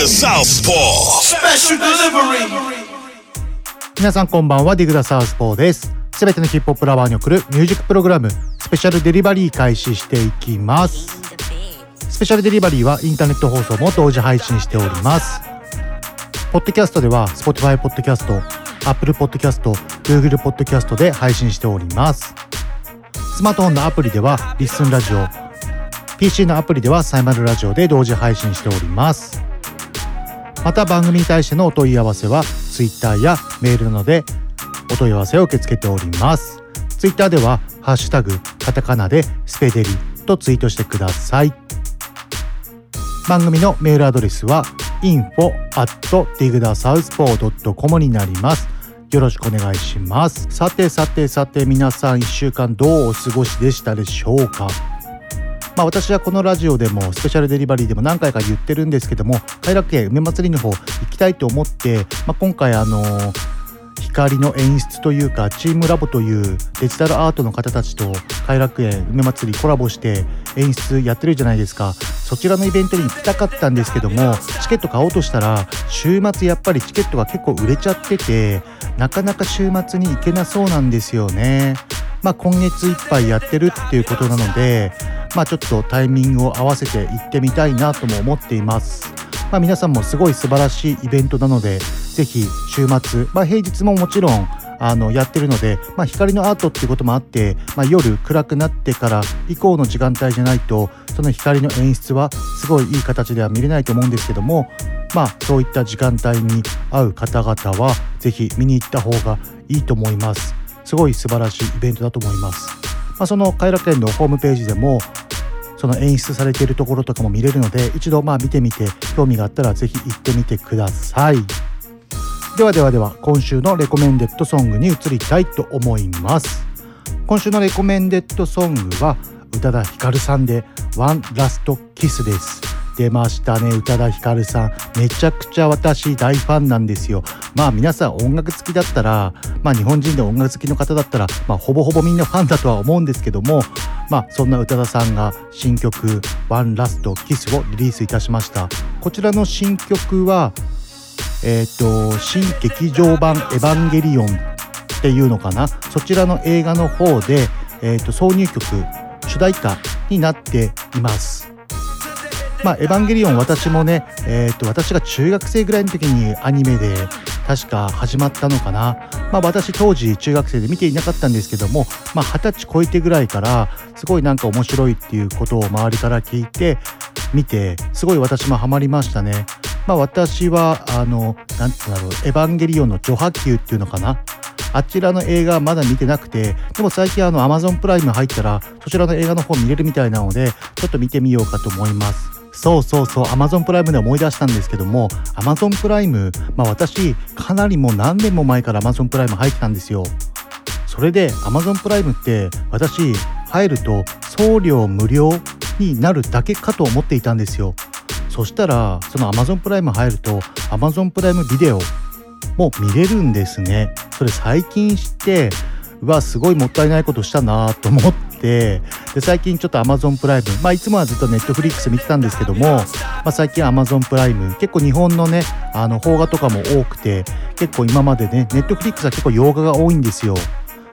The Southpaw. Special delivery. 皆さんこんばんはディグダサウスポーです。すべてのヒップホップラバーに送るミュージックプログラムスペシャルデリバリー開始していきます。スペシャルデリバリーはインターネット放送も同時配信しております。ポッドキャストでは Spotify ポッドキャスト Apple ポッドキャスト Google ポッドキャストで配信しております。スマートフォンのアプリではリッスンラジオ PC のアプリではサイマルラジオで同時配信しておりますまた番組に対してのお問い合わせは Twitter やメールなどでお問い合わせを受け付けております。Twitter では「ハッシュタグカタカナ」で「スペデリ」とツイートしてください。番組のメールアドレスは info at digdasouthpaw.com になります。よろしくお願いします。さてさてさて皆さん1週間どうお過ごしでしたでしょうか？まあ、私はこのラジオでもスペシャルデリバリーでも何回か言ってるんですけども偕楽園梅祭りの方行きたいと思って、まあ、今回あのー光の演出というかチームラボというデジタルアートの方たちと偕楽園梅祭りコラボして演出やってるじゃないですか。そちらのイベントに行きたかったんですけどもチケット買おうとしたら週末やっぱりチケットが結構売れちゃっててなかなか週末に行けなそうなんですよね。まあ今月いっぱいやってるっていうことなのでまあちょっとタイミングを合わせて行ってみたいなとも思っています。まあ皆さんもすごい素晴らしいイベントなのでぜひ週末、まあ、平日ももちろんあのやってるので、まあ、光のアートっていうこともあって、まあ、夜暗くなってから以降の時間帯じゃないとその光の演出はすごいいい形では見れないと思うんですけどもまあそういった時間帯に合う方々はぜひ見に行った方がいいと思います。すごい素晴らしいイベントだと思います、まあ、その偕楽園のホームページでもその演出されているところとかも見れるので一度まあ見てみて興味があったら是非行ってみてください。ではではでは今週のレコメンデッドソングに移りたいと思います。今週のレコメンデッドソングは宇多田ヒカルさんで「ワンラストキスです。出ましたね。宇多田ヒカルさん。めちゃくちゃ私大ファンなんですよ。まあ皆さん音楽好きだったらまあ日本人で音楽好きの方だったらまあほぼほぼみんなファンだとは思うんですけどもまあそんな宇多田さんが新曲「ワンラストキスをリリースいたしました。こちらの新曲はえっ、と新劇場版エヴァンゲリオンっていうのかな。そちらの映画の方で、えー、と挿入曲主題歌になっています。まあ、エヴァンゲリオン私もね、えー、と私が中学生ぐらいの時にアニメで確か始まったのかな、まあ、私当時中学生で見ていなかったんですけどもまあ二十歳超えてぐらいからすごいなんか面白いっていうことを周りから聞いて見てすごい私もハマりましたね。まあ私はあのなんて言うんだろうエヴァンゲリオンの序波球っていうのかな。あちらの映画まだ見てなくてでも最近あの Amazon プライム入ったらそちらの映画の方見れるみたいなのでちょっと見てみようかと思います。そうそうそう。Amazon プライムで思い出したんですけども Amazon プライムまあ私かなりもう何年も前から Amazon プライム入ってたんですよ。それで Amazon プライムって私入ると送料無料になるだけかと思っていたんですよ。そしたらその Amazon プライム入ると Amazon プライムビデオも見れるんですね。それ最近知ってうわすごいもったいないことしたなと思って。で最近ちょっと Amazon プライムまあいつもはずっと Netflix 見てたんですけども、まあ、最近 Amazon プライム結構日本のねあの邦画とかも多くて結構今までね Netflix は結構洋画が多いんですよ。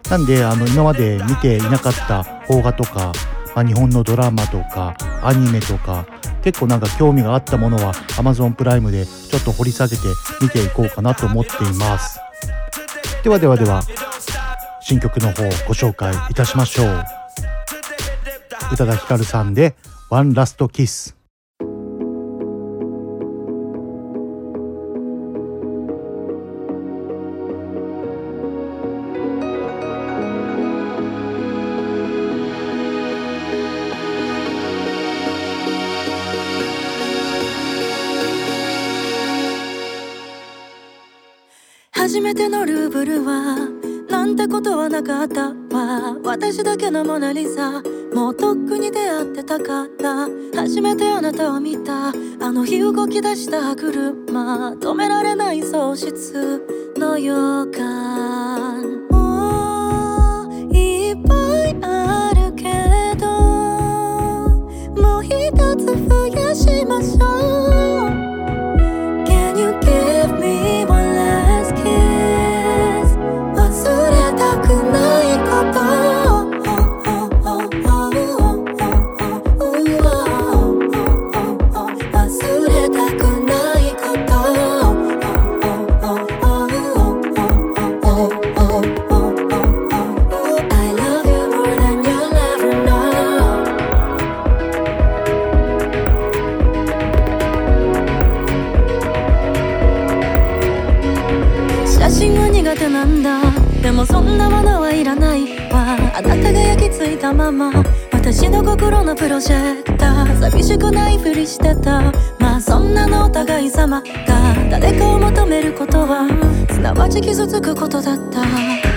なんであの今まで見ていなかった邦画とか、まあ、日本のドラマとかアニメとか結構なんか興味があったものは Amazon プライムでちょっと掘り下げて見ていこうかなと思っています。ではではでは新曲の方ご紹介いたしましょう。宇多田ヒカルさんで「ワンラストキス」初めてのルーブルはなんてことはなかった。私だけのモナリザ。もうとっくに出会ってたかった。初めてあなたを見た。あの日動き出した車。止められない喪失の予感。心のプロジェクター寂しくないふりしてた。まあそんなのお互い様が誰かを求めることはすなわち傷つくことだった。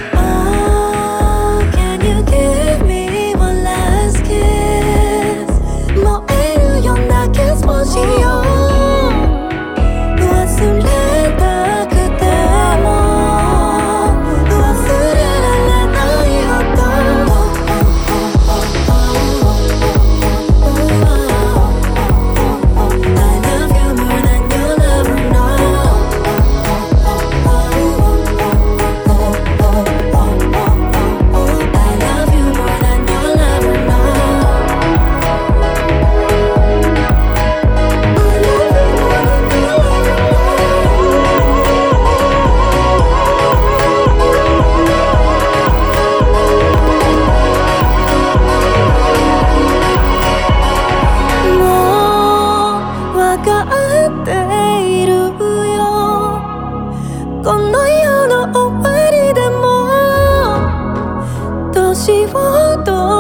この世の終わりでも年をと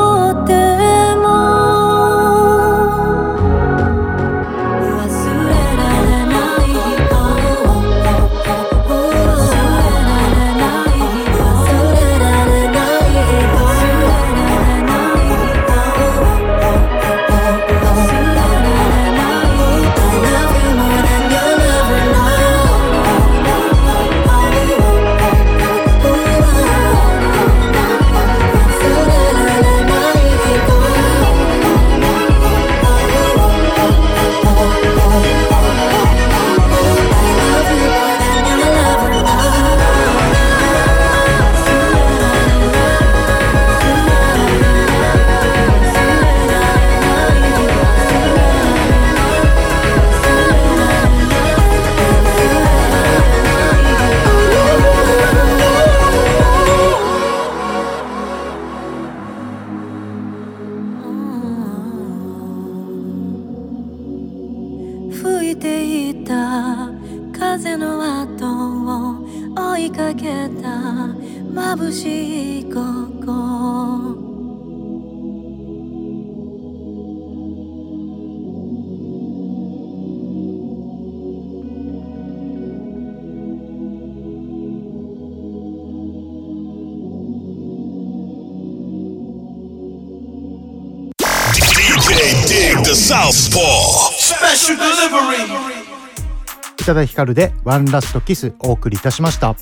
多田ヒカルでワンラストキスお送りいたしました。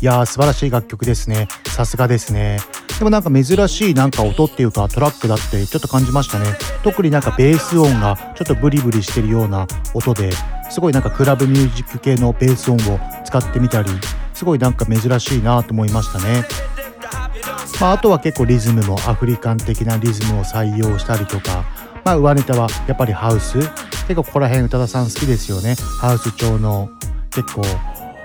いやー素晴らしい楽曲ですね。さすがですね。でもなんか珍しいなんか音っていうかトラックだってちょっと感じましたね。特になんかベース音がちょっとブリブリしてるような音ですごいなんかクラブミュージック系のベース音を使ってみたりすごいなんか珍しいなと思いましたね。まあ、あとは結構リズムもアフリカン的なリズムを採用したりとか、まあ、上ネタはやっぱりハウス。結構ここら辺宇多田さん好きですよね。ハウス調の結構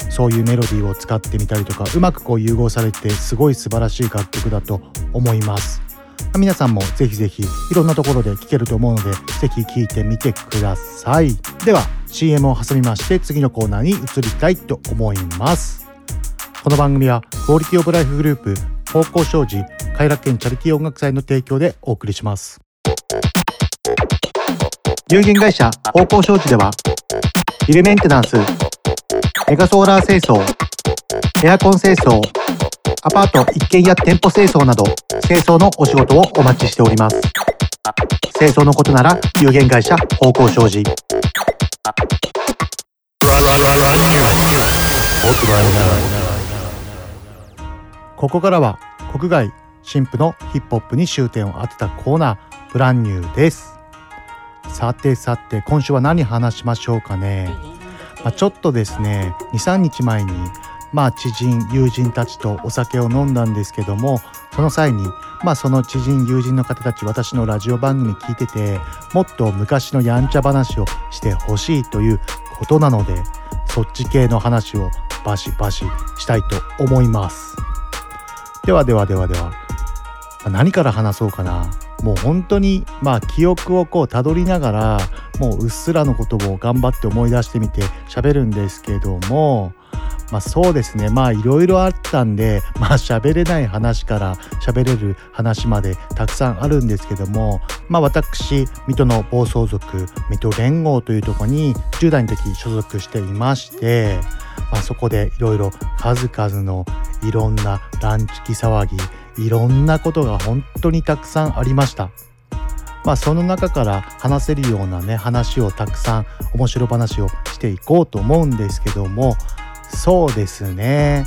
そういうメロディーを使ってみたりとかうまくこう融合されてすごい素晴らしい楽曲だと思います。皆さんもぜひぜひいろんなところで聴けると思うのでぜひ聴いてみてください。では CM を挟みまして次のコーナーに移りたいと思います。この番組はクオリティオブライフグループ方向障子偕楽園チャリティー音楽祭の提供でお送りします。有限会社方向障子ではビルメンテナンスメガソーラー清掃エアコン清掃、アパート一軒家店舗清掃など、清掃のお仕事をお待ちしております。清掃のことなら有限会社方向障子。ここからは国外新婦のヒップホップに終点を当てたコーナーブランニューですさてさて今週は何話しましょうかね、まあ、ちょっとですね23日前にまあ知人友人たちとお酒を飲んだんですけどもその際にまあその知人友人の方たち私のラジオ番組聞いててもっと昔のやんちゃ話をしてほしいということなのでそっち系の話をバシバシしたいと思います。ではではではでは何から話そうかな。もう本当にまあ記憶をこうたどりながらもううっすらのことを頑張って思い出してみて喋るんですけどもまあそうですね。まあいろいろあったんでまあ喋れない話から喋れる話までたくさんあるんですけどもまあ私水戸の暴走族水戸連合というとこに10代の時所属していましてまあそこでいろいろ数々のいろんなランチキ騒ぎいろんなことが本当にたくさんありました。まあその中から話せるようなね話をたくさん面白話をしていこうと思うんですけどもそうですね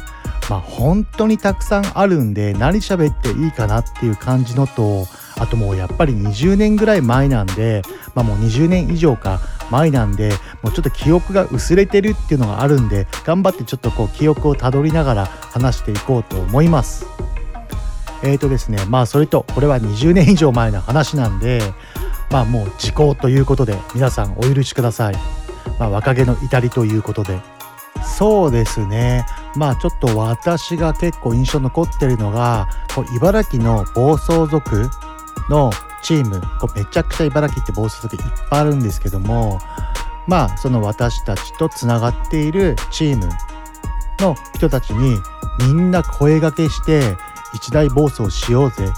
まあ本当にたくさんあるんで何喋っていいかなっていう感じのとあともうやっぱり20年ぐらい前なんでまあもう20年以上か前なんでもうちょっと記憶が薄れてるっていうのがあるんで頑張ってちょっとこう記憶をたどりながら話していこうと思います。えーとですねまあそれとこれは20年以上前の話なんでまあもう時効ということで皆さんお許しください。まあ若気の至りということで。そうですねまあちょっと私が結構印象残ってるのがこう茨城の暴走族のチームこうめちゃくちゃ茨城って暴走族いっぱいあるんですけどもまあその私たちとつながっているチームの人たちにみんな声がけして一大暴走しようぜ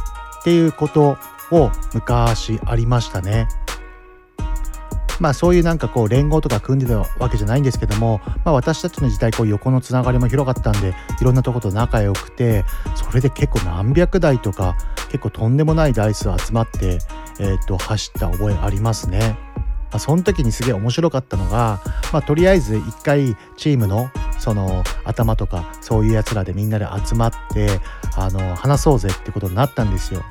っていうことを昔ありましたね。まあそういうなんかこう連合とか組んでたわけじゃないんですけども、まあ、私たちの時代こう横のつながりも広かったんでいろんなとこと仲良くてそれで結構何百台とか結構とんでもない台数集まって、えー、と走った覚えありますね。まあ、その時にすげえ面白かったのが、まあ、とりあえず一回チームのその頭とかそういうやつらでみんなで集まってあの話そうぜってことになったんですよ。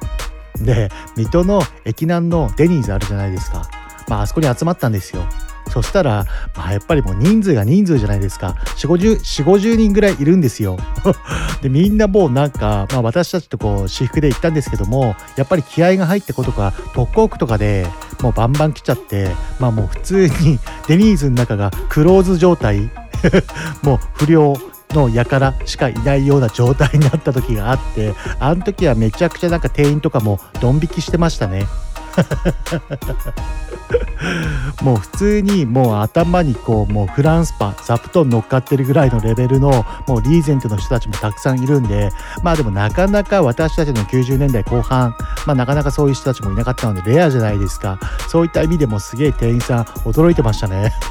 で水戸の駅南のデニーズあるじゃないですか。まああそこに集まったんですよ。そしたら、まあ、やっぱりもう人数が人数じゃないですか。4、50, 4人ぐらいいるんですよ。で、みんなもうなんか、まあ私たちとこう私服で行ったんですけども、やっぱり気合が入ってことか、特攻区とかでもうバンバン来ちゃって、まあもう普通に デニーズの中がクローズ状態、もう不良、の輩しかいないような状態になった時があってあの時はめちゃくちゃなんか店員とかもドン引きしてましたね。もう普通にもう頭にこうもうフランスパン座布団乗っかってるぐらいのレベルのもうリーゼントの人たちもたくさんいるんでまあでもなかなか私たちの90年代後半まあなかなかそういう人たちもいなかったのでレアじゃないですか。そういった意味でもすげえ店員さん驚いてましたね。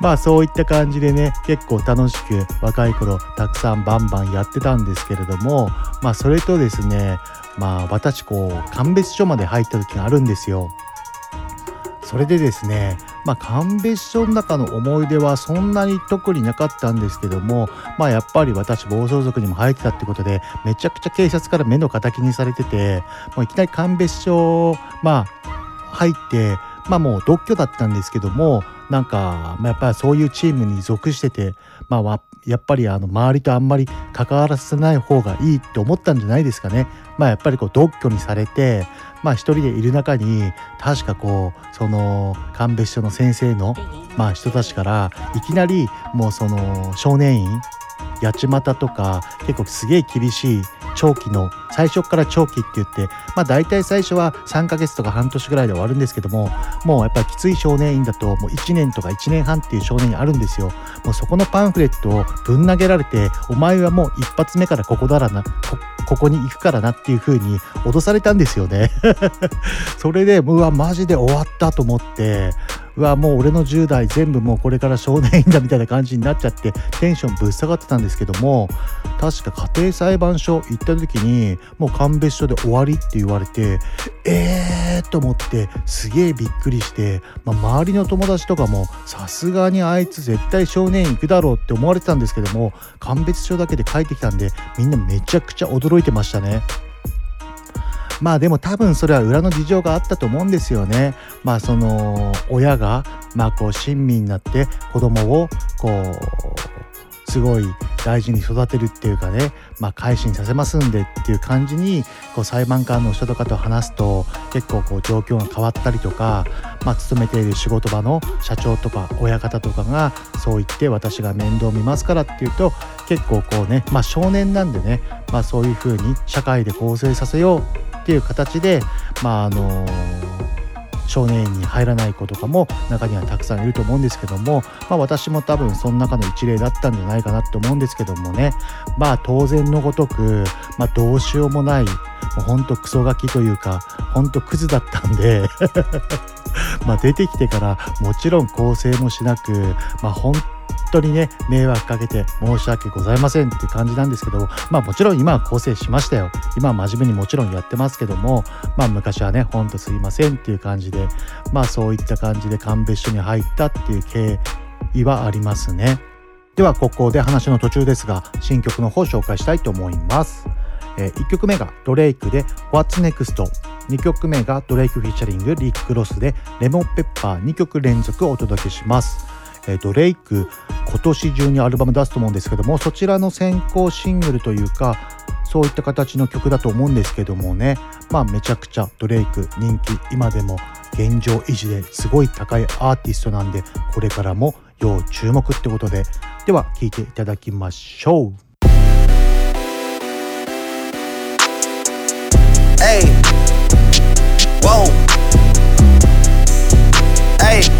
まあそういった感じでね結構楽しく若い頃たくさんバンバンやってたんですけれどもまあそれとですねまあ私こう鑑別所まで入った時があるんですよ。それでですね、まあ、鑑別所の中の思い出はそんなに特になかったんですけども、まあ、やっぱり私暴走族にも入ってたってことでめちゃくちゃ警察から目の敵にされててもういきなり鑑別所、まあ、入ってまあもう独居だったんですけどもなんか、まあ、やっぱりそういうチームに属してて、まあ、やっぱりあの周りとあんまり関わらせない方がいいって思ったんじゃないですかね。まあ、やっぱりこう独居にされて、まあ、一人でいる中に確かこうその鑑別所の先生の、まあ、人たちからいきなりもうその少年院八街とか結構すげえ厳しい長期の最初から長期って言ってまあ大体最初は3ヶ月とか半年ぐらいで終わるんですけどももうやっぱりきつい少年院だともう1年とか1年半っていう少年院あるんですよ。もうそこのパンフレットをぶん投げられてお前はもう一発目からここだらなこここに行くからなっていう風に脅されたんですよね。それでうわマジで終わったと思ってうわもう俺の10代全部もうこれから少年院だみたいな感じになっちゃってテンションぶっ下がってたんですけども確か家庭裁判所行った時にもう鑑別所で終わりって言われてえーと思ってすげえびっくりして、まあ、周りの友達とかもさすがにあいつ絶対少年院行くだろうって思われてたんですけども鑑別所だけで帰ってきたんでみんなめちゃくちゃ驚いてましたね。まあでも多分それは裏の事情があったと思うんですよね。まあその親がまあこう親身になって子供をこうすごい大事に育てるっていうかね、まあ、改心させますんでっていう感じにこう裁判官の人とかと話すと結構こう状況が変わったりとか、まあ、勤めている仕事場の社長とか親方とかがそう言って私が面倒見ますからっていうと結構こうね、まあ、少年なんでね、まあ、そういうふうに社会で構成させようっていう形で、まああの少年院に入らない子とかも中にはたくさんいると思うんですけども、まあ、私も多分その中の一例だったんじゃないかなと思うんですけどもね。まあ当然のごとく、まあ、どうしようもないもうほんとクソガキというかほんとクズだったんで ま出てきてからもちろん更生もしなくまあ本当にね迷惑かけて申し訳ございませんって感じなんですけどまあもちろん今は構成しましたよ。今は真面目にもちろんやってますけどもまあ昔はねほんとすいませんっていう感じでまあそういった感じで鑑別所に入ったっていう経緯はありますね。ではここで話の途中ですが新曲の方紹介したいと思います。えー、1曲目がドレイクで What's Next? 2曲目がドレイク featuring リック・ロスで Lemon Pepper 2曲連続お届けします。えー、ドレイク今年中にアルバム出すと思うんですけどもそちらの先行シングルというかそういった形の曲だと思うんですけどもね。まあめちゃくちゃドレイク人気今でも現状維持ですごい高いアーティストなんでこれからも要注目ってことで。では聴いていただきましょう。Hey, whoa, hey.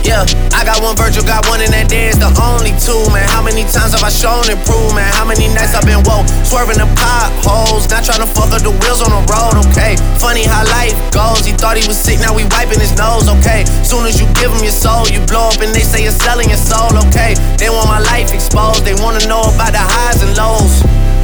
Yeah, I got one Virgil, got one in that it's the only two, man. How many times have I shown improvement? How many nights I've been woke, swerving the potholes, not trying to fuck up the wheels on the road, okay? Funny how life goes, he thought he was sick, now we wiping his nose, okay? Soon as you give him your soul, you blow up and they say you're selling your soul, okay? They want my life exposed, they wanna know about the highs and lows.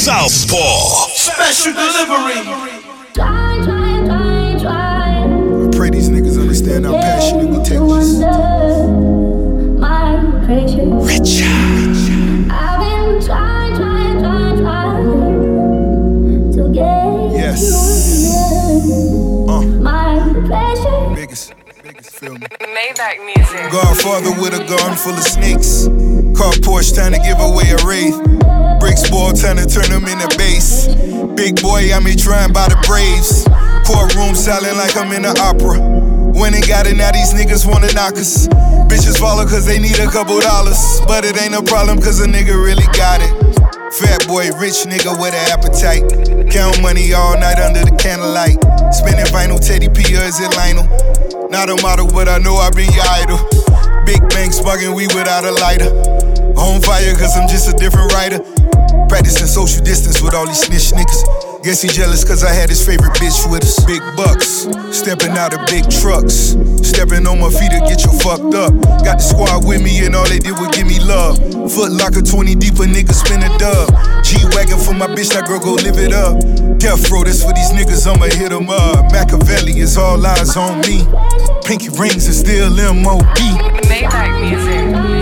Southpaw. Special delivery. I pray these niggas understand how passionate we take this. My I've been trying, trying, trying, trying to get Yes. you Uh, under my pressure. biggest, biggest, feel me? Maybach music. Godfather with a garden full of snakes. Car Porsche trying to give away a wraith. Bricks ball trying to turn them into base. Big boy, I'm me trying by the Braves. Courtroom silent like I'm in the opera. When they got it, now these niggas wanna knock us. Bitches follow cause they need a couple dollars. But it ain't a problem cause a nigga really got it. Fat boy, rich nigga with an appetite. Count money all night under the candlelight. Spinning vinyl, Teddy P or is it Lionel? Not a model, but I know I been your idol. Big bank smoking we without a lighter. On fire, cause I'm just a different writer. Practicing social distance with all these snitch niggas. Guess he jealous cause I had his favorite bitch with us. Big bucks, stepping out of big trucks. Stepping on my feet to get you fucked up. Got the squad with me and all they did was give me love. Foot locker 20 deep, a nigga spin a dub. G Wagon for my bitch, that girl go live it up. Death row, this for these niggas, I'ma hit 'em up. Machiavelli is all eyes on me. Pinky rings is still MOB. Maybach music.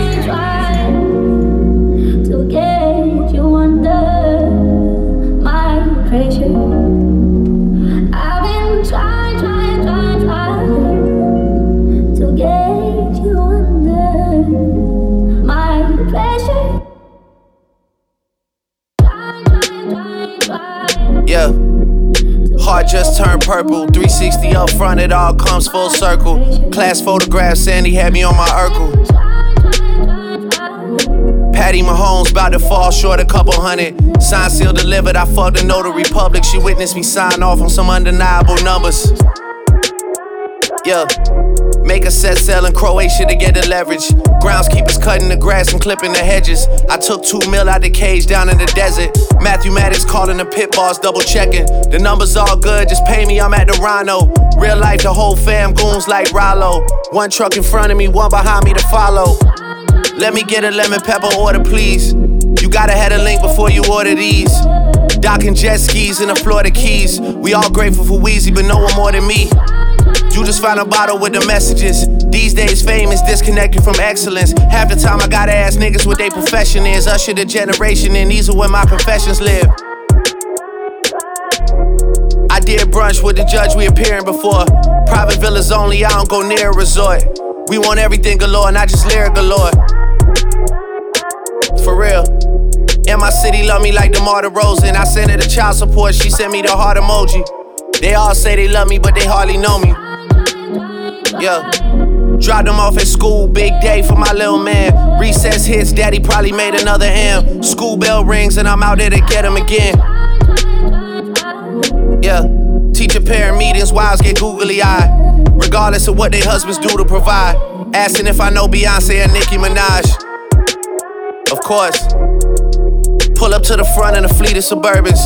Yeah. Heart just turned purple. 360 up front, it all comes full circle. Class photograph, Sandy had me on my Urkel. Patty Mahomes about to fall short a couple hundred. Sign seal delivered, I fucked the notary public. She witnessed me sign off on some undeniable numbers. Yeah. Make a set sail in Croatia to get the leverage. Groundskeepers cutting the grass and clipping the hedges. I took two mil out the cage down in the desert. Matthew Maddox calling the pit boss, double checking. The numbers all good, just pay me, I'm at the Rhino. Real life, the whole fam goons like Rollo. One truck in front of me, one behind me to follow. Let me get a lemon pepper order, please. You gotta have a link before you order these. Docking jet skis in the Florida Keys. We all grateful for Wheezy, but no one more than me. You just found a bottle with the messages. These days, fame is disconnected from excellence. Half the time, I gotta ask niggas what their profession is. Usher the generation, and these are where my professions live. I did brunch with the judge we appearing before. Private villas only, I don't go near a resort. We want everything galore, not just lyric galore. For real. And my city love me like the DeMar DeRozan. I sent her the child support, she sent me the heart emoji. They all say they love me, but they hardly know me. Yeah. Dropped them off at school, big day for my little man. Recess hits, daddy probably made another M. School bell rings, and I'm out there to get him again. Yeah. Teacher parent meetings, wives get googly eyed. Regardless of what their husbands do to provide. Asking if I know Beyonce and Nicki Minaj. Of course. Pull up to the front in a fleet of Suburbans.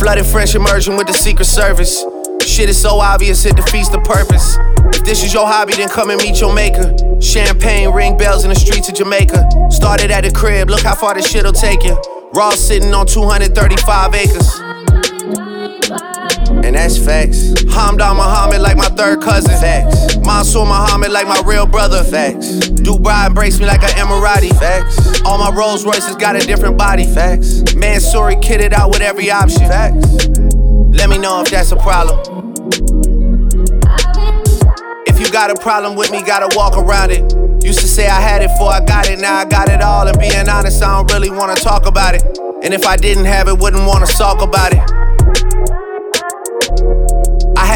Flooded French immersion with the Secret Service. Shit is so obvious, it defeats the purpose. If this is your hobby, then come and meet your maker. Champagne ring bells in the streets of Jamaica. Started at the crib, look how far this shit'll take you. Raw sitting on 235 acres. And that's facts. Hamdan Muhammad like my third cousin. Facts. Mansour Muhammad like my real brother. Facts. Dubai embrace me like an Emirati. Facts. All my Rolls Royces got a different body. Facts. Mansouri kitted out with every option. Facts. Let me know if that's a problem. If you got a problem with me, gotta walk around it. Used to say I had it before I got it, now I got it all. And being honest, I don't really wanna talk about it. And if I didn't have it, wouldn't wanna talk about it.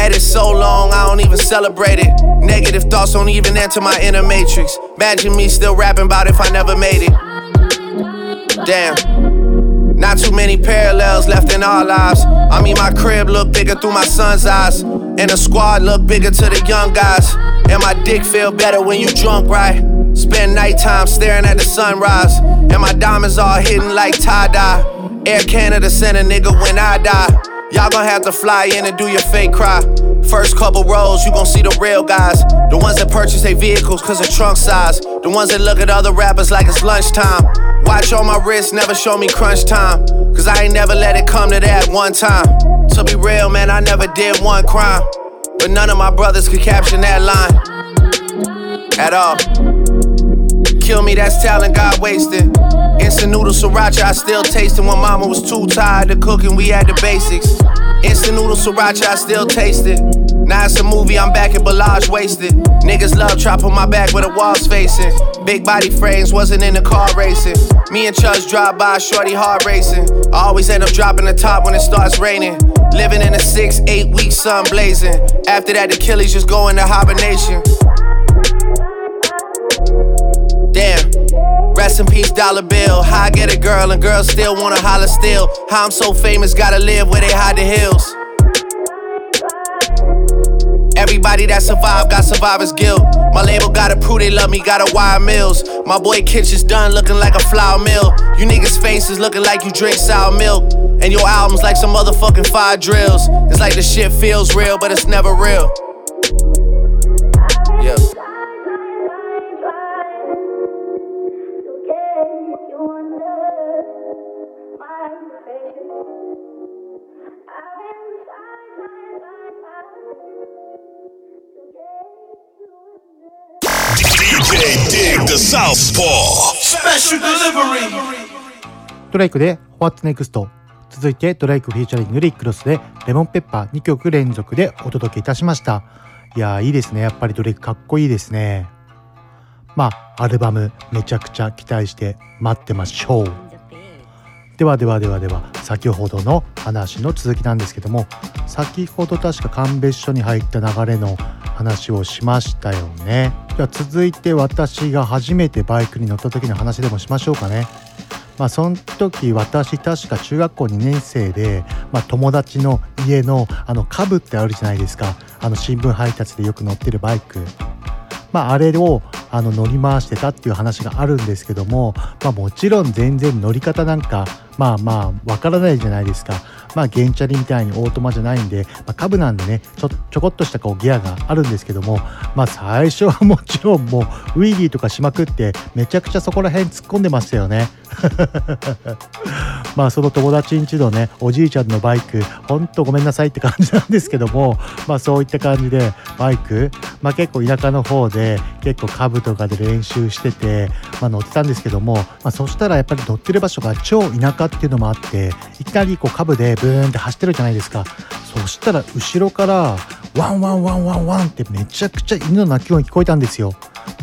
Had it so long, I don't even celebrate it. Negative thoughts don't even enter my inner matrix. Imagine me still rapping about if I never made it. Damn. Not too many parallels left in our lives. I mean, my crib look bigger through my son's eyes. And the squad look bigger to the young guys. And my dick feel better when you drunk, right? Spend nighttime staring at the sunrise. And my diamonds all hidden like tie dye. Air Canada sent a nigga when I die. Y'all gon' have to fly in and do your fake cry. First couple rows, you gon' see the real guys. The ones that purchase their vehicles cause of trunk size. The ones that look at other rappers like it's lunchtime. Watch on my wrist, never show me crunch time. Cause I ain't never let it come to that one time. To be real, man, I never did one crime. But none of my brothers could caption that line. At all. Kill me, that's talent God wasted. Instant noodle sriracha, I still tasting when mama was too tired to cook and we had the basics. Instant noodle sriracha, I still taste it. Now it's a movie, I'm back at Balaj wasted. Niggas love trap my back where the walls facing. Big body frames, wasn't in the car racing. Me and Chuz drive by, shorty hard racing. I always end up dropping the top when it starts raining. Living in a six, eight week sun blazing. After that, the Achilles just go into hibernation. Damn. Rest in peace, dollar bill. How I get a girl and girls still wanna holler still. How I'm so famous, gotta live where they hide the hills. Everybody that survived got survivor's guilt. My label gotta prove they love me, gotta wire mills. My boy Kitchen's done looking like a flour mill. You niggas' faces looking like you drink sour milk. And your albums like some motherfucking fire drills. It's like the shit feels real, but it's never real. ドライクで What's Next? 続いてドライクフィーチャリングリックロスでレモンペッパー2曲連続でお届けいたしました。いやーいいですね。やっぱりドレイクかっこいいですね。まあアルバムめちゃくちゃ期待して待ってましょうではではではでは先ほどの話の続きなんですけども先ほど確か鑑別所に入った流れの話をしましたよね。では続いて私が初めてバイクに乗った時の話でもしましょうかね。まあその時私確か中学校2年生で、まあ、友達の家のあのカブってあるじゃないですか。あの新聞配達でよく乗ってるバイク。まあ、あれをあの乗り回してたっていう話があるんですけども、まあ、もちろん全然乗り方なんかまあまあわからないじゃないですか。まあ原チャリみたいにオートマじゃないんで、まあ、カブなんでねちょちょこっとしたこうギアがあるんですけどもまあ最初はもちろんもうウィリーとかしまくってめちゃくちゃそこら辺突っ込んでましたよね。まあその友達んちのねおじいちゃんのバイクほんとごめんなさいって感じなんですけどもまあそういった感じでバイクまあ結構田舎の方で結構カブとかで練習してて、まあ、乗ってたんですけども、まあ、そしたらやっぱり乗ってる場所が超田舎っていうのもあっていきなりこうカブでブーンって走ってるじゃないですか。そしたら後ろからワンワンワンワンワンってめちゃくちゃ犬の鳴き声聞こえたんですよ。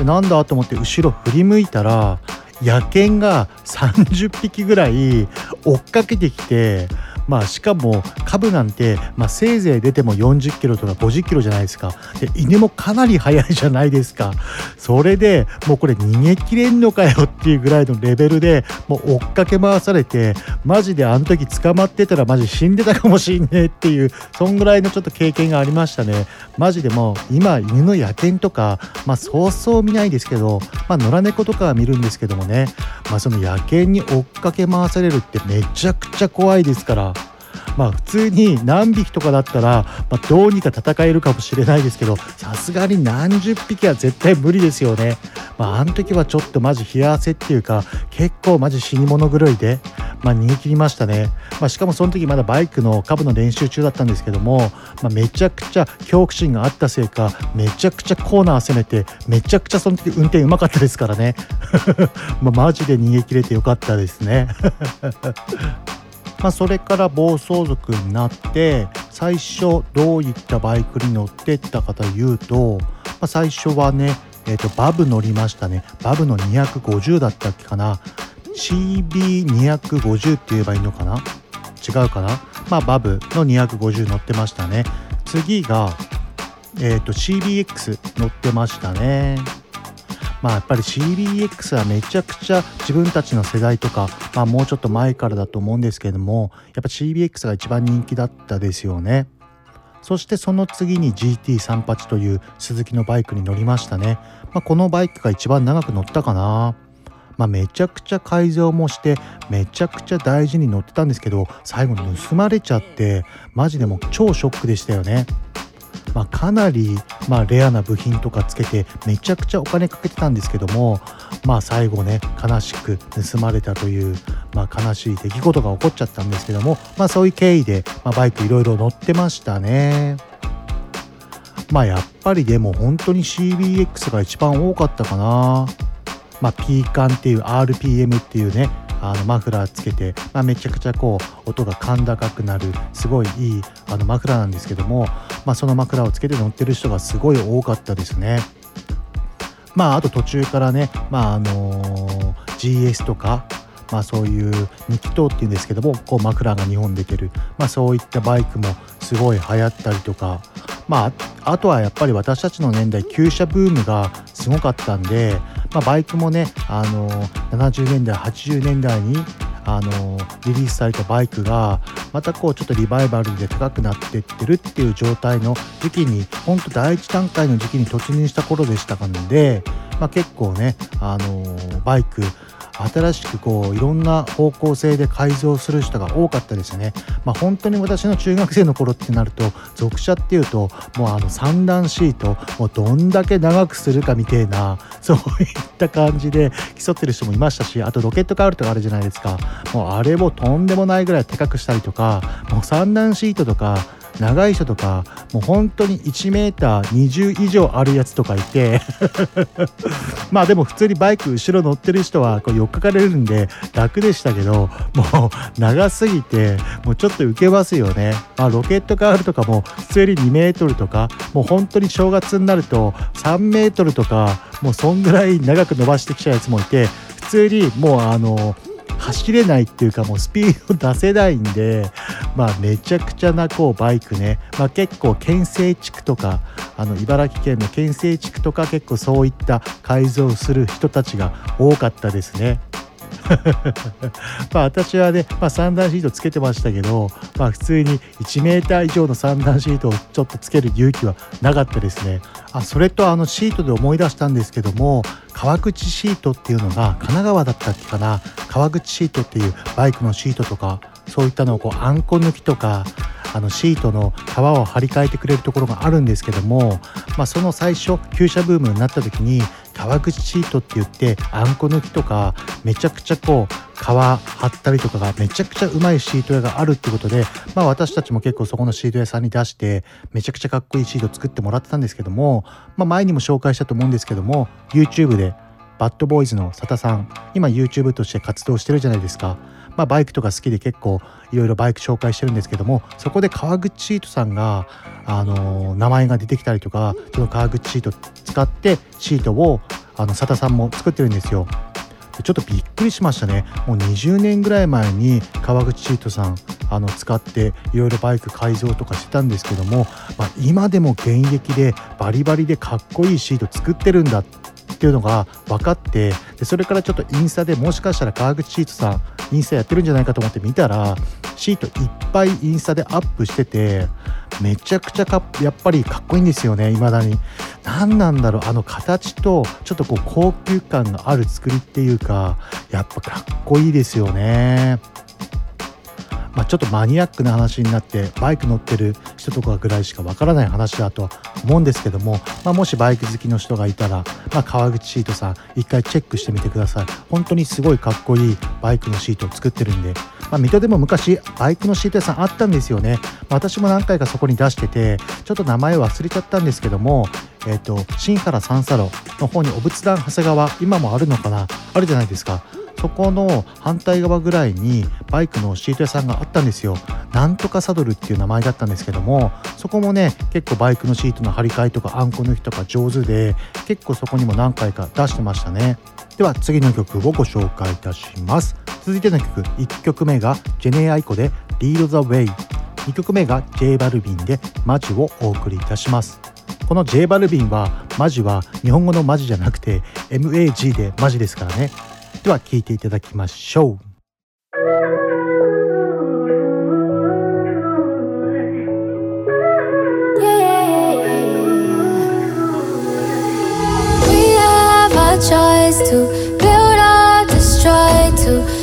なんだと思って後ろ振り向いたら野犬が30匹ぐらい追っかけてきてまあしかもカブなんて、まあ、せいぜい出ても40キロとか50キロじゃないですか。で犬もかなり速いじゃないですか。それでもうこれ逃げ切れんのかよっていうぐらいのレベルでもう追っかけ回されてマジであの時捕まってたらマジ死んでたかもしんねえっていうそんぐらいのちょっと経験がありましたね。マジでもう今犬の野犬とかまあそうそう見ないですけどまあ野良猫とかは見るんですけどもね。まあその野犬に追っかけ回されるってめちゃくちゃ怖いですから。まあ普通に何匹とかだったら、まあ、どうにか戦えるかもしれないですけどさすがに何十匹は絶対無理ですよね。まああの時はちょっとマジ冷や汗っていうか結構マジ死に物狂いで、まあ、逃げ切りましたね。まあ、しかもその時まだバイクの株の練習中だったんですけども、まあ、めちゃくちゃ恐怖心があったせいかめちゃくちゃコーナー攻めてめちゃくちゃその時運転うまかったですからね。まあマジで逃げ切れてよかったですね。まあ、それから暴走族になって最初どういったバイクに乗ってったかというと、まあ、最初はね、えー、とバブ乗りましたね。バブの250だったっけかな。CB250 って言えばいいのかな？違うかな？まあバブの250乗ってましたね。次がえっ、ー、と CBX 乗ってましたね。まあやっぱり CBX はめちゃくちゃ自分たちの世代とか、まあもうちょっと前からだと思うんですけれども、やっぱ CBX が一番人気だったですよね。そしてその次に GT38 という鈴木のバイクに乗りましたね。まあ、このバイクが一番長く乗ったかな。まあ、めちゃくちゃ改造もしてめちゃくちゃ大事に乗ってたんですけど最後に盗まれちゃってマジでも超ショックでしたよね。まあ、かなり、まあ、レアな部品とかつけてめちゃくちゃお金かけてたんですけども、まあ、最後ね悲しく盗まれたという、まあ、悲しい出来事が起こっちゃったんですけども、まあ、そういう経緯で、まあ、バイクいろいろ乗ってましたね。まあやっぱりでも本当に CBX が一番多かったかな。まあ、P カンっていう RPM っていうねあのマフラーつけて、まあ、めちゃくちゃこう音が甲高くなるすごいいいあのマフラーなんですけども、まあ、そのマフラーをつけて乗ってる人がすごい多かったですね。まああと途中からね、まああのー、GS とかまあ、そういう2気筒っていうんですけどもこうマフラーが2本出てる、まあ、そういったバイクもすごい流行ったりとか、まあ、あとはやっぱり私たちの年代旧車ブームがすごかったんで、まあ、バイクもねあの70年代80年代にあのリリースされたバイクがまたこうちょっとリバイバルで高くなってってるっていう状態の時期に本当第一段階の時期に突入した頃でしたので、まあ、結構ねあのバイク新しくこういろんな方向性で改造する人が多かったですよね。まあ、本当に私の中学生の頃ってなると属車っていうともうあの三段シートもうどんだけ長くするかみたいな そういった感じで競ってる人もいましたしあとロケットカールとかあるじゃないですかもうあれもとんでもないぐらい高くしたりとかもう三段シートとか長い人とかもう本当に1メーター20以上あるやつとかいて まあでも普通にバイク後ろ乗ってる人はこう寄っかかれるんで楽でしたけどもう長すぎてもうちょっと受けますよね、まあ、ロケットカールとかも普通に2メートルとかもう本当に正月になると3メートルとかもうそんぐらい長く伸ばしてきちゃうやつもいて普通にもうあの走れないっていうかもうスピード出せないんで、まあ、めちゃくちゃなこうバイクね、まあ、結構県西地区とかあの茨城県の県西地区とか結構そういった改造する人たちが多かったですね。まあ私はね、まあ、三段シートつけてましたけど、まあ、普通に1メーター以上の三段シートをちょっとつける勇気はなかったですね。あそれとあのシートで思い出したんですけども川口シートっていうのが神奈川だったっけかな川口シートっていうバイクのシートとかそういったのをこうあんこ抜きとかあのシートの皮を張り替えてくれるところがあるんですけども、まあ、その最初旧車ブームになった時に川口シートって言ってあんこ抜きとかめちゃくちゃこう皮張ったりとかがめちゃくちゃうまいシート屋があるってことで、まあ、私たちも結構そこのシート屋さんに出してめちゃくちゃかっこいいシート作ってもらってたんですけども、まあ、前にも紹介したと思うんですけども YouTube でバッドボーイズの佐田さん今 YouTube として活動してるじゃないですか。まあ、バイクとか好きで結構いろいろバイク紹介してるんですけどもそこで川口シートさんが、あの、名前が出てきたりとかその川口シート使ってシートをあの佐田さんも作ってるんですよ。ちょっとびっくりしましたねもう20年ぐらい前に川口シートさんあの使っていろいろバイク改造とかしてたんですけども、まあ、今でも現役でバリバリでかっこいいシート作ってるんだってっていうのが分かってでそれからちょっとインスタでもしかしたら川口シートさんインスタやってるんじゃないかと思って見たらシートいっぱいインスタでアップしててめちゃくちゃかやっぱりかっこいいんですよね未だに。何なんだろうあの形とちょっとこう高級感がある作りっていうかやっぱかっこいいですよね。まあ、ちょっとマニアックな話になってバイク乗ってる人とかぐらいしかわからない話だとは思うんですけども、まあ、もしバイク好きの人がいたら、まあ、川口シートさん一回チェックしてみてください。本当にすごいかっこいいバイクのシートを作ってるんで、ま、水戸でも昔バイクのシート屋さんあったんですよね、ま、私も何回かそこに出しててちょっと名前忘れちゃったんですけどもえっ、ー、と新原三叉路の方にお仏壇長谷川今もあるのかな？あるじゃないですか。そこの反対側ぐらいにバイクのシート屋さんがあったんですよ。なんとかサドルっていう名前だったんですけどもそこもね結構バイクのシートの張り替えとかあんこ抜きとか上手で結構そこにも何回か出してましたね。では次の曲をご紹介いたします。続いての曲1曲目がジェネアイコで Lead the Way 2曲目が J バルビンでマジをお送りいたします。この J バルビンはマジは日本語のマジじゃなくて MAG でマジですからねでは聴いていただきましょう。choice to build or destroy, to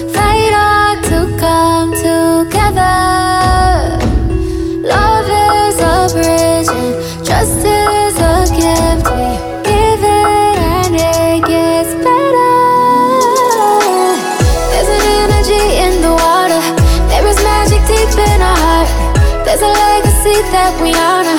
we are not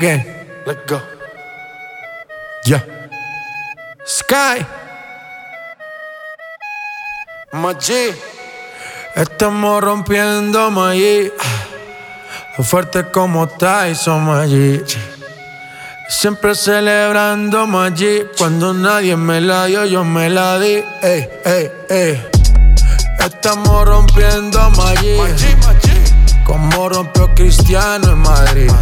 Gang. Let go. Yeah. Sky. Machi. Estamos rompiendo Maggi. Fuerte como Tyson Maggi. Siempre celebrando Maggi. Cuando nadie me la dio, yo me la di. Ey, ey, ey. Estamos rompiendo Maggi. Como rompió Cristiano en Madrid.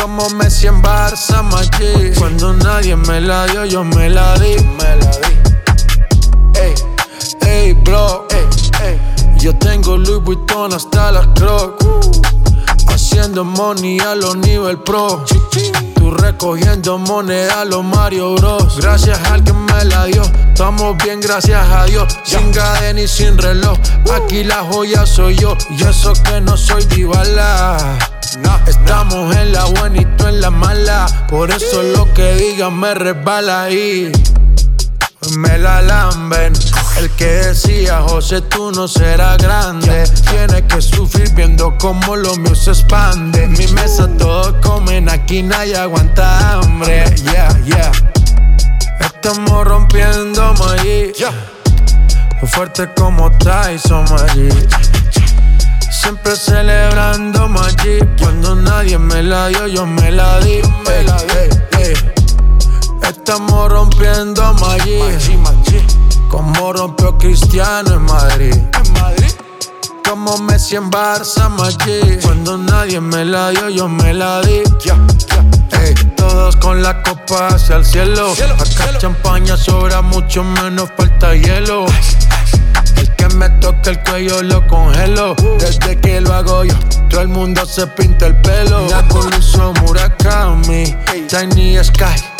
Como Messi en Barça, Maggi. Cuando nadie me la dio, yo me la di. Me la di. Ey, ey, bro. Ey, ey. Yo tengo Louis Vuitton hasta las Crocs. Haciendo money a los nivel pro. Tú recogiendo moneda a los Mario Bros. Gracias al que me la dio. Estamos bien, gracias a Dios. Sin cadena y sin reloj. Aquí la joya soy yo. Y eso que no soy Estamos en la buena y tú en la mala. Por eso lo que digan me resbala ahí. Me la lamben. El que decía, José, tú no serás grande. Tienes que sufrir viendo cómo lo mío se expande. Mi mesa todos comen, aquí nadie aguanta hambre. Yeah, yeah. Estamos rompiendo Maggi. Fuerte como Tyson Maggi. Siempre celebrando Maggi. Cuando nadie me la dio, yo me la di. Ey, ey. Estamos rompiendo Maggi. Como rompió Cristiano en Madrid. Como Messi en Barça, Maggi. Cuando nadie me la dio, yo me la di. Ey, todos con la copa hacia el cielo. Acá champaña sobra, mucho menos falta hielo. El que me toca el cuello lo congelo. Desde que lo hago yo, todo el mundo se pinta el pelo. La Coluso Murakami, Tiny Sky.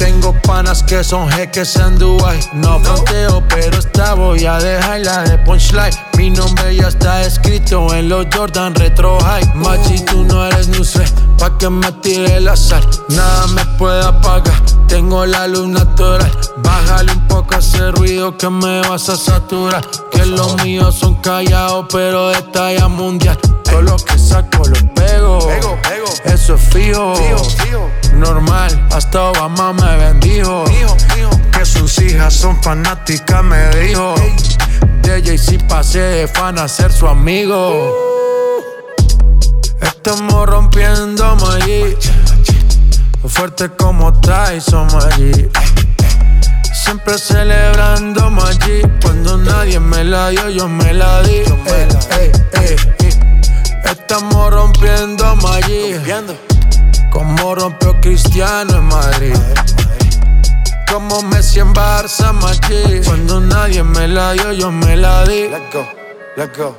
Tengo panas que son jeques en Dubai. No fronteo, pero esta voy a dejarla de punchline. Mi nombre ya está escrito en los Jordan Retro High. Machi, tú no eres newsre, pa' que me tire el azar. Nada me puede apagar, tengo la luz natural. Bájale un poco ese ruido que me vas a saturar. Que los míos son callados, pero de talla mundial. Todo lo que saco lo pego. Eso es fijo. Normal, hasta Obama me bendijo. Que sus hijas son fanáticas, me dijo. De si pasé de fan a ser su amigo. Estamos rompiendo allí. Fuerte como Tyson allí. Siempre celebrando allí. Cuando nadie me la dio, yo me la di. Estamos rompiendo allí. Como rompió Cristiano en Madrid. Como Messi en Barça, Madrid. Cuando nadie me la dio, yo me la di. Let's go, let's go.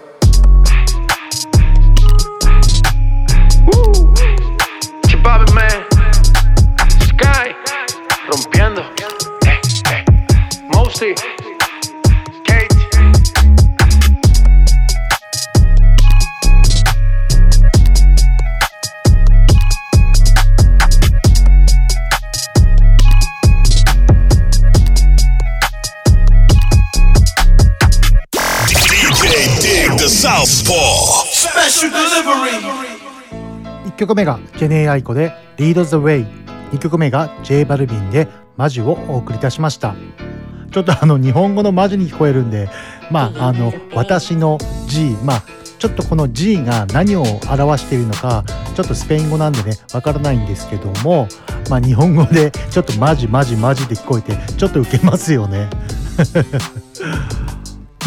Chipabe, man. Sky. Rompiendo. Hey. Mosty. 1曲目がジェネーアイコで Lead the Way 2曲目が J バルビンでマジをお送りいたしました。ちょっとあの日本語のマジに聞こえるんでまああの私の G まあちょっとこの G が何を表しているのかちょっとスペイン語なんでねわからないんですけどもまあ日本語でちょっとマジマジマジで聞こえてちょっとウケますよね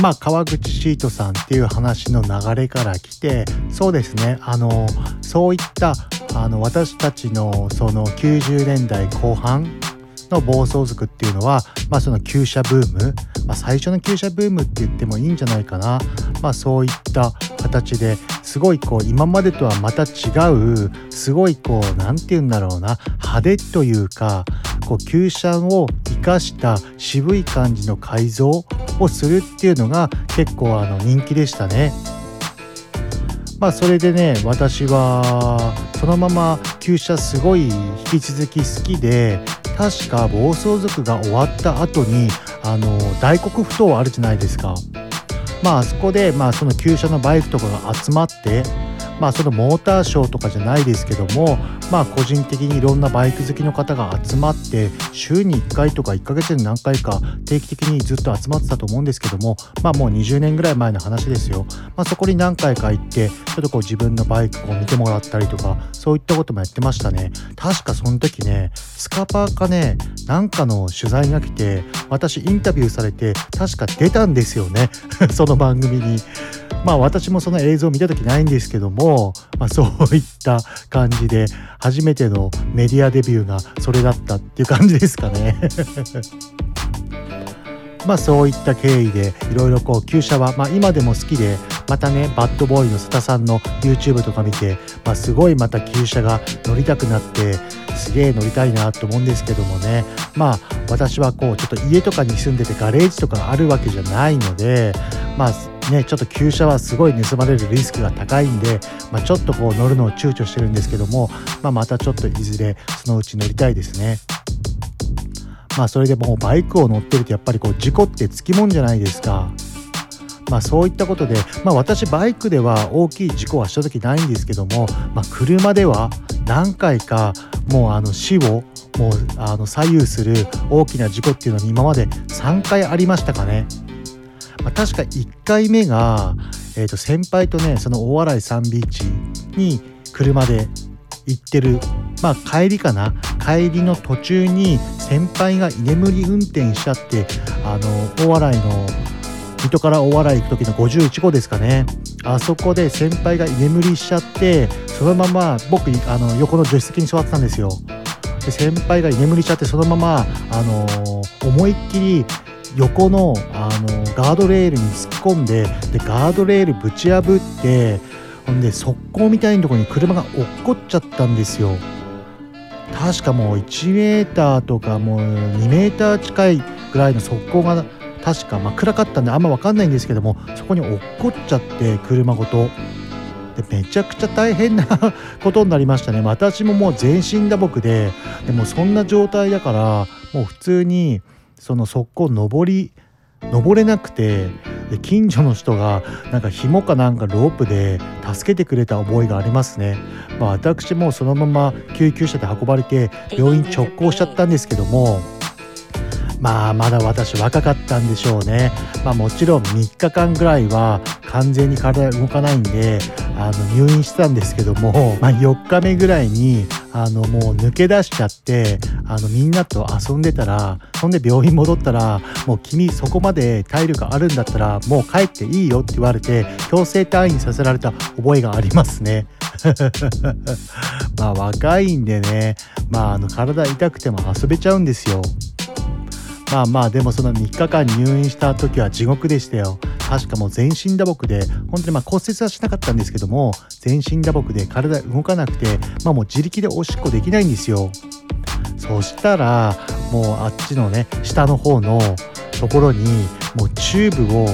まあ川口シートさんっていう話の流れから来てそうですね。あのそういったあの私たちのその90年代後半の暴走族っていうのは、まあ、その旧車ブーム、まあ、最初の旧車ブームって言ってもいいんじゃないかな、まあ、そういった形ですごいこう今までとはまた違うすごいこう何て言うんだろうな派手というかこう旧車を生かした渋い感じの改造をするっていうのが結構あの人気でしたね。まあそれでね私はそのまま旧車すごい引き続き好きで確か暴走族が終わった後にあの大黒ふ頭あるじゃないですか。まああそこでまあその旧車のバイクとかが集まってまあそのモーターショーとかじゃないですけどもまあ個人的にいろんなバイク好きの方が集まって週に1回とか1ヶ月に何回か定期的にずっと集まってたと思うんですけどもまあもう20年ぐらい前の話ですよ。まあそこに何回か行ってちょっとこう自分のバイクを見てもらったりとかそういったこともやってましたね。確かその時ねスカパーかねなんかの取材が来て私インタビューされて確か出たんですよね その番組に。まあ私もその映像を見た時ないんですけども、まあ、そういった感じで初めてのメディアデビューがそれだったっていう感じですかね。まあそういった経緯でいろいろこう旧車は、まあ、今でも好きでまたねバッドボーイの佐田さんの YouTube とか見て、まあ、すごいまた旧車が乗りたくなってすげえ乗りたいなと思うんですけどもねまあ私はこうちょっと家とかに住んでてガレージとかあるわけじゃないのでまあねちょっと旧車はすごい盗まれるリスクが高いんで、まあ、ちょっとこう乗るのを躊躇してるんですけども、まあ、またちょっといずれそのうち乗りたいですね。まあそれでもうバイクを乗ってるとやっぱりこう事故ってつきもんじゃないですか。まあそういったことで、まあ私バイクでは大きい事故はした時ないんですけども、まあ車では何回かもうあの死をもうあの左右する大きな事故っていうのに今まで3回ありましたかね。まあ、確か1回目が、えー、と先輩とねその大洗サンビーチに車で行ってる。まあ帰りかな。帰りの途中に先輩が居眠り運転しちゃってあの大洗の水戸から大笑い行く時の51号ですかね。あそこで先輩が居眠りしちゃってそのまま僕あの横の助手席に座ってたんですよ。で先輩が居眠りしちゃってそのまま、あの、思いっきり横の、あの、ガードレールに突っ込んででガードレールぶち破ってほんで側溝みたいなところに車が落っこっちゃったんですよ。確かもう1メーターとかもう2メーター近いぐらいの側溝が確か、まあ、暗かったんであんま分かんないんですけどもそこに落っこっちゃって車ごと。でめちゃくちゃ大変な ことになりましたね。私ももう全身打撲ででもそんな状態だからもう普通にその側溝登り登れなくてで近所の人がなんか紐かなんかロープで助けてくれた覚えがありますね、まあ、私もそのまま救急車で運ばれて病院直行しちゃったんですけどもまあまだ私若かったんでしょうね。まあもちろん3日間ぐらいは完全に体動かないんであの入院してたんですけども、まあ、4日目ぐらいにあのもう抜け出しちゃってあのみんなと遊んでたらそんで病院戻ったらもう君そこまで体力あるんだったらもう帰っていいよって言われて強制退院させられた覚えがありますね。まあ若いんでねまああの体痛くても遊べちゃうんですよ。まあまあでもその3日間入院した時は地獄でしたよ。確かもう全身打撲で本当にまあ骨折はしなかったんですけども全身打撲で体動かなくてまあもう自力でおしっこできないんですよ。そしたらもうあっちのね下の方のところにもうチューブを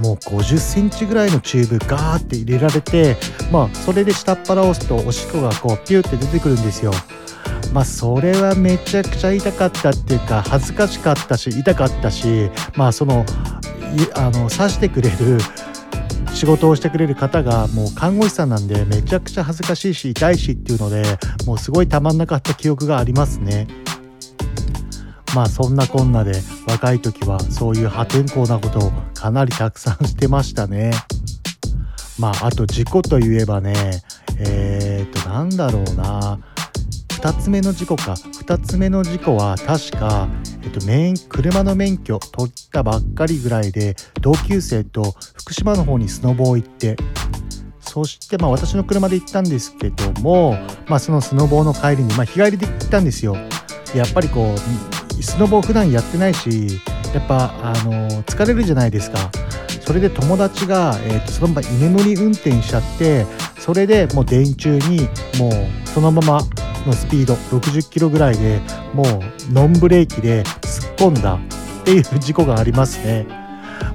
もう50センチぐらいのチューブガーって入れられてまあそれで下っ腹を押すとおしっこがこうピューって出てくるんですよ。まあそれはめちゃくちゃ痛かったっていうか恥ずかしかったし痛かったしまあそのあの刺してくれる仕事をしてくれる方がもう看護師さんなんでめちゃくちゃ恥ずかしいし痛いしっていうのでもうすごいたまんなかった記憶がありますね。まあそんなこんなで若い時はそういう破天荒なことをかなりたくさんしてましたね。まああと事故といえばねえー、っとなんだろうな2つ目の事故か。2つ目の事故は確か、えっと、車の免許取ったばっかりぐらいで同級生と福島の方にスノボー行って。そしてまあ私の車で行ったんですけども、まあ、そのスノボの帰りに、まあ、日帰りで行ったんですよ。やっぱりこうスノボー普段やってないしやっぱあの疲れるじゃないですか。それで友達が、えー、とそのまま居眠り運転しちゃってそれでもう電柱にもうそのままのスピード60キロぐらいでもうノンブレーキで突っ込んだっていう事故がありますね。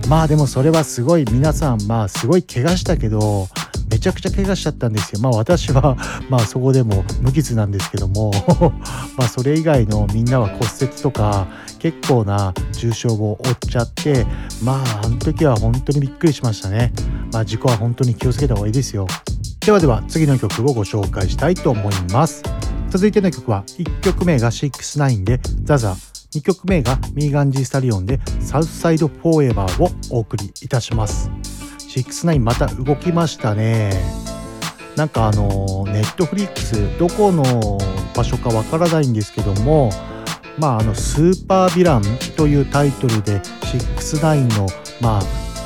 まあでもそれはすごい皆さんまあすごい怪我したけどめちゃくちゃ怪我しちゃったんですよ。まあ私は まあそこでも無傷なんですけども。まあそれ以外のみんなは骨折とか結構な重傷を負っちゃってまああの時は本当にびっくりしましたね。まあ事故は本当に気をつけた方がいいですよ。ではでは次の曲をご紹介したいと思います。続いての曲は1曲目が69でザザ。2曲目がミーガン・ジー・スタリオンで Southside Forever をお送りいたします。69また動きましたね。なんかあのネットフリックスどこの場所かわからないんですけどもまああの Supervillain というタイトルで69のまあ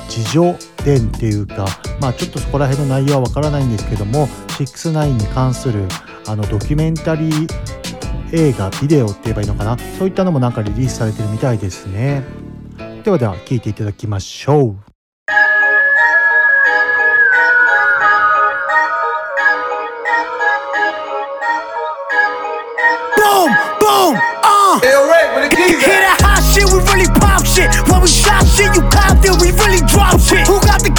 自叙伝っていうかまあちょっとそこら辺の内容はわからないんですけども69に関するあのドキュメンタリー映画ビデオって言えばいいのかな？そういったのもなんかリリースされてるみたいですね。ではでは聴いていただきましょう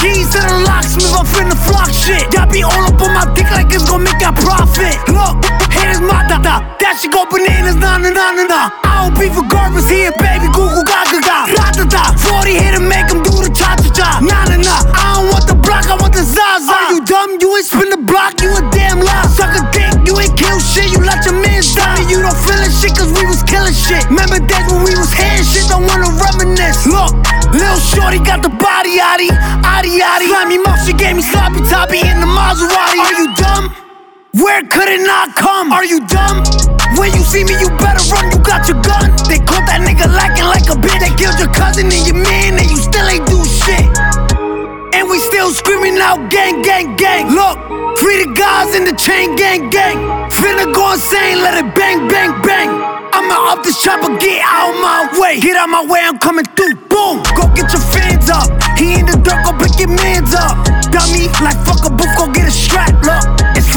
keys to the locksmith, I'm finna flock shit. Y'all be all up on my dick like it's gonna make a profit. Look, here's my data. That shit go bananas, na na na na na. I don't be for garbage here, baby. Google gaga gaga. Da da da. 40 here to make them do the cha cha cha. Na na na. I don't want the block, I want the zaza. Are you dumb? You ain't spin the block, you a damn lie. Suck a dick, you ain't kill shit, you let your man die. You don't feel it shit, cause we was killing shit. Remember that Shorty got the body yaddy, yaddy yaddy. Slimy mouth, she gave me sloppy toppy in the Maserati. Are you dumb? Where could it not come? Are you dumb? When you see me, you better run, you got your gun. They caught that nigga lacking like a bitch. They killed your cousin and your man, and you still ain't do shit. Out, gang, gang, gang. Look, free the guys in the chain, gang, gang. Finna go insane, let it bang, bang, bang. I'ma up this chopper, get out my way. Get out my way, I'm coming through. Boom, go get your fans up. He in the dirt, go pick your mans up. Me like fuck a booth, go get a strap. Look,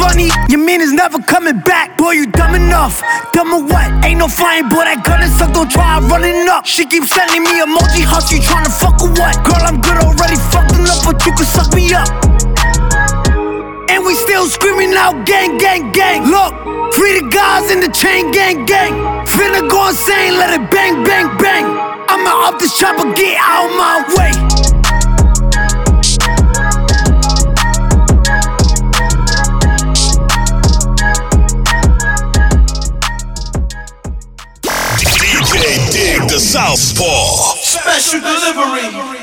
funny, your man is never coming back. Boy, you dumb enough. Dumb or what? Ain't no flying, boy, that gun is suck, don't try running up. She keeps sending me emoji hearts, you tryna fuck or what? Girl, I'm good already, fucking up, but you can suck me up. And we still screaming out gang, gang, gang. Look, free the guys in the chain, gang, gang. Finna go insane, let it bang, bang, bang. I'ma up this chopper, get out my way. Southpaw. Special delivery.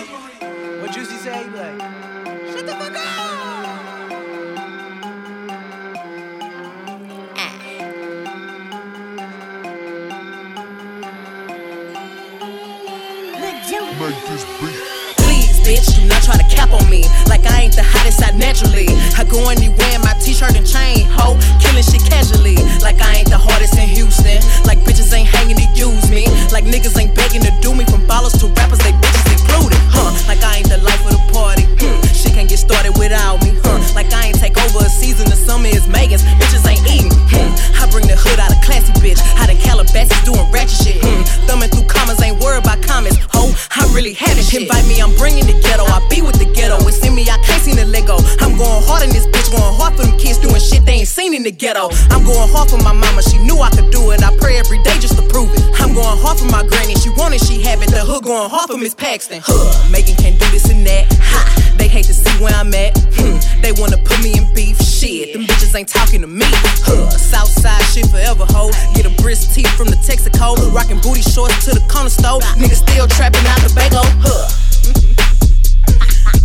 Bitch, do not try to cap on me. Like I ain't the hottest out naturally. I go anywhere in my t-shirt and chain, ho, killing shit casually. Like I ain't the hardest in Houston. Like bitches ain't hanging to use me. Like niggas ain't begging to do me. From ballers to rappers, they bitches included, huh? Like I ain't the life of the party. Hmm. Shit can't get started without me, huh? Like I ain't take over a season. The summer is Megan's. Bitches ain't eating. Hmm. I bring the hood out of classy bitch. Out in Calabasas doing ratchet shit. Hmm. Thumbing through commas, ain't worried about comments. Ho, I really have it. Invite me, I'm bringing the ghetto. I be with the ghetto. It's in me, I can't see the Lego. I'm going hard in this bitch, going hard for them kids doing shit they ain't seen in the ghetto. I'm going hard for my mama, she knew I could do it. I pray every day just to prove it. I'm going hard for my granny, she wanted, she have it. The hood going hard for Miss Paxton. Huh, Megan can't do this and that. Ha, they hate to see where I'm at. Hmm, they wanna put me in beef. Shit, them bitches ain't talking to me. Huh, Southside shit forever, ho. Get a brisk tee from the Texaco. Rocking booty shorts to the corner store. Niggas still trapping out the bago. Huh.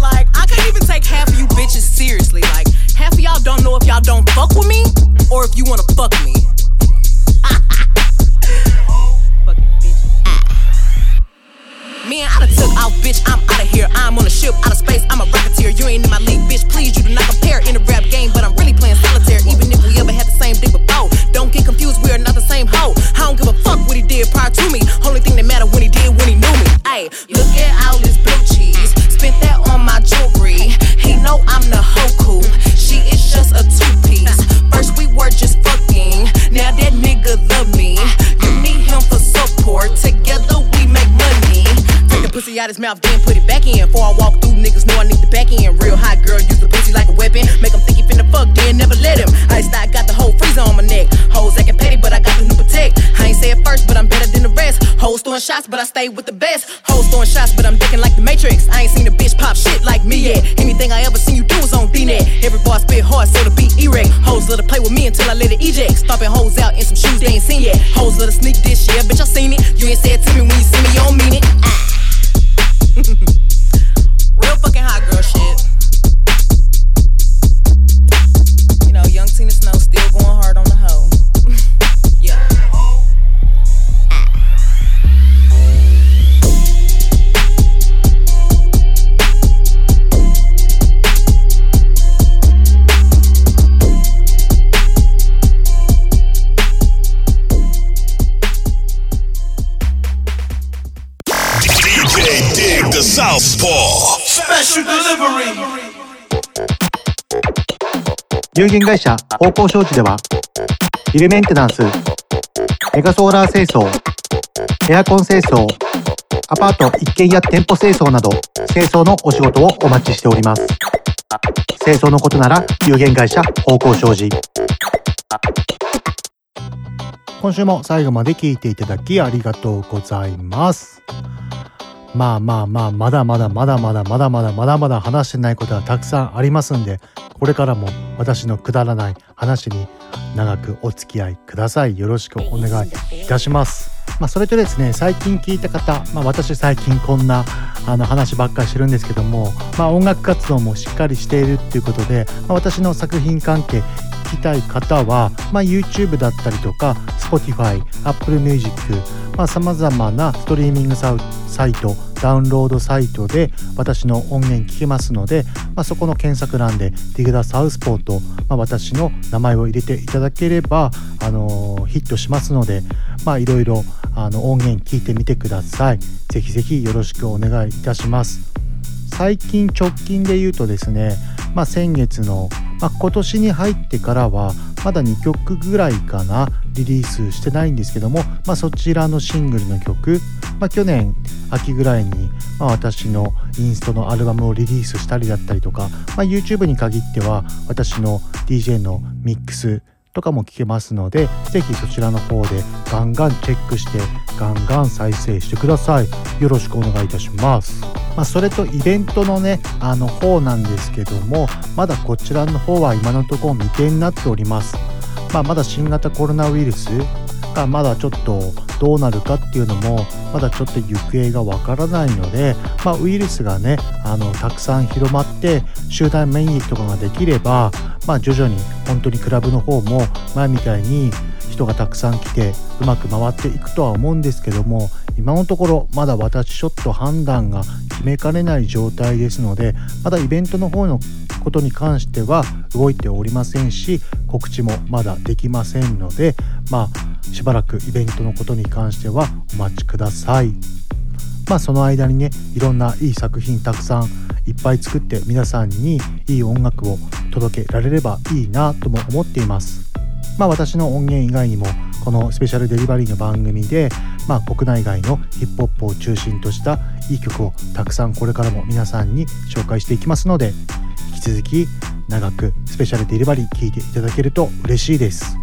Like, I can't even take half of you bitches seriously. Like, half of y'all don't know if y'all don't fuck with me or if you wanna fuck me. Man, I done took out, bitch. I'm out of here. I'm on a ship, out of space. I'm a rocketeer. You ain't in my league, bitch. Please, you do not compare in the rap game, but I'm really playing solitaire. Even if we ever had same dick before, don't get confused. We are not the same hoe. I don't give a fuck what he did prior to me. Only thing that matter when he did when he knew me. Ayy, look at all this blue cheese. Spent that on my jewelry. He know I'm the hoku. She is just a two piece. First we were just fucking. Now that nigga love me. You need him for support. Together we make money. Take the pussy out his mouth, then put it back in. Before I walk through, niggas know I need the back end. Real hot girl, use the pussy like a weapon. Make him think he finna fuck, then never let him. Stay with the best. Hoes throwing shots, but I'm dicking like the Matrix. I ain't seen a bitch pop shit like me yet. Anything I ever seen you do was on D-Net. Every bar spit hard, so the beat erect. Hoes let her play with me until I let it eject. Stomping hoes out in some shoes they ain't seen yet. Hoes let her sneak this, yeah, bitch, I seen it. You ain't say it to me when you see me, you don't mean it. 限会社方向商事ではビルメンテナンスメガソーラー清掃エアコン清掃アパート一軒家店舗清掃など清掃のお仕事をお待ちしております。清掃のことなら有限会社方向商事。今週も最後まで聞いていただきありがとうございます。まあまあまあまだまだまだまだまだまだまだまだ話してないことはたくさんありますんでこれからも私のくだらない話に長くお付き合いくださいよろしくお願いいたしますまあそれとですね最近聞いた方まあ私最近こんなあの話ばっかりしてるんですけどもまあ音楽活動もしっかりしているっていうことで、まあ、私の作品関係聞きたい方は、まあ、YouTube だったりとか Spotify、Apple Music さまざ、まなストリーミングサイトダウンロードサイトで私の音源聞けますので、まあ、そこの検索欄でディグダサウスポーと、まあ、私の名前を入れていただければ、あのー、ヒットしますのでいろいろ音源聞いてみてください。ぜひぜひよろしくお願いいたします。最近直近で言うとですね、まあ、先月の、まあ、今年に入ってからはまだ2曲ぐらいかなリリースしてないんですけども、まあ、そちらのシングルの曲、まあ、去年秋ぐらいに、まあ、私のインストのアルバムをリリースしたりだったりとか、まあ、YouTube に限っては私の DJ のミックスとかも聞けますので是非そちらの方でガンガンチェックしてガンガン再生してください。よろしくお願いいたします。まあ、それとイベントのねあの方なんですけどもまだこちらの方は今のところ未定になっております。まあ、まだ新型コロナウイルスがまだちょっとどうなるかっていうのもまだちょっと行方がわからないので、まあ、ウイルスがねあのたくさん広まって集団免疫とかができれば、まあ、徐々に本当にクラブの方も前みたいに人がたくさん来てうまく回っていくとは思うんですけども今のところまだ私ちょっと判断が決めかねない状態ですのでまだイベントの方のことに関しては動いておりませんし告知もまだできませんのでまあしばらくイベントのことに関してはお待ちください。まあその間にねいろんないい作品たくさんいっぱい作って皆さんにいい音楽を届けられればいいなとも思っています。まあ私の音源以外にもこのスペシャルデリバリーの番組で、まあ、国内外のヒップホップを中心としたいい曲をたくさんこれからも皆さんに紹介していきますので引き続き長くスペシャルデリバリー聞いていただけると嬉しいです。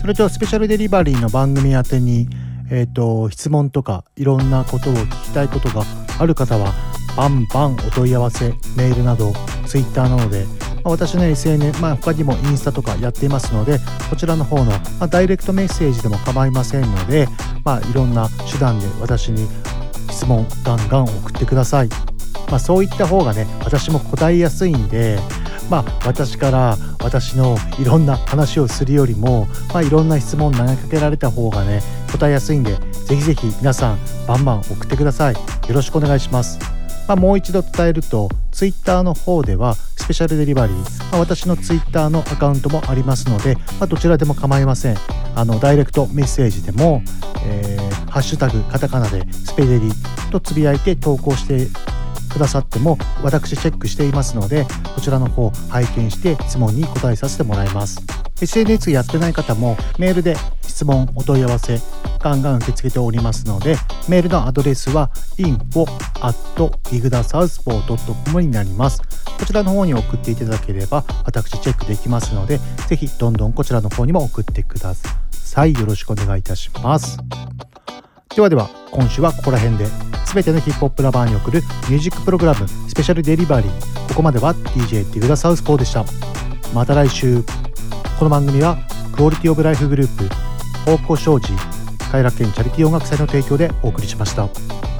それとスペシャルデリバリーの番組宛てにえーと、質問とかいろんなことを聞きたいことがある方はバンバンお問い合わせメールなど Twitter などでま私の SNS、まあ、他にもインスタとかやっていますのでこちらの方の、まあ、ダイレクトメッセージでも構いませんので、まあ、いろんな手段で私に質問ガンガン送ってください、まあ、そういった方がね私も答えやすいんでまあ、私から私のいろんな話をするよりも、まあ、いろんな質問投げかけられた方がね答えやすいんでぜひぜひ皆さんバンバン送ってください。よろしくお願いします、まあ、もう一度伝えると Twitter の方ではスペシャルデリバリー、まあ、私の Twitter のアカウントもありますので、まあ、どちらでも構いません。あのダイレクトメッセージでも、えー、ハッシュタグカタカナでスペデリとつぶやいて投稿してくださっても私チェックしていますのでこちらの方拝見して質問に答えさせてもらいます。SNS やってない方もメールで質問お問い合わせガンガン受け付けておりますのでメールのアドレスは info.igdasouthpaw.com になります。こちらの方に送っていただければ私チェックできますのでぜひどんどんこちらの方にも送ってください。よろしくお願いいたします。ではでは今週はここら辺で全てのヒップホップラバーに送るミュージックプログラムスペシャルデリバリーここまでは DJ ティグダサウスポーでした。また来週。この番組はクオリティオブライフグループ方向障子偕楽園チャリティー音楽祭の提供でお送りしました。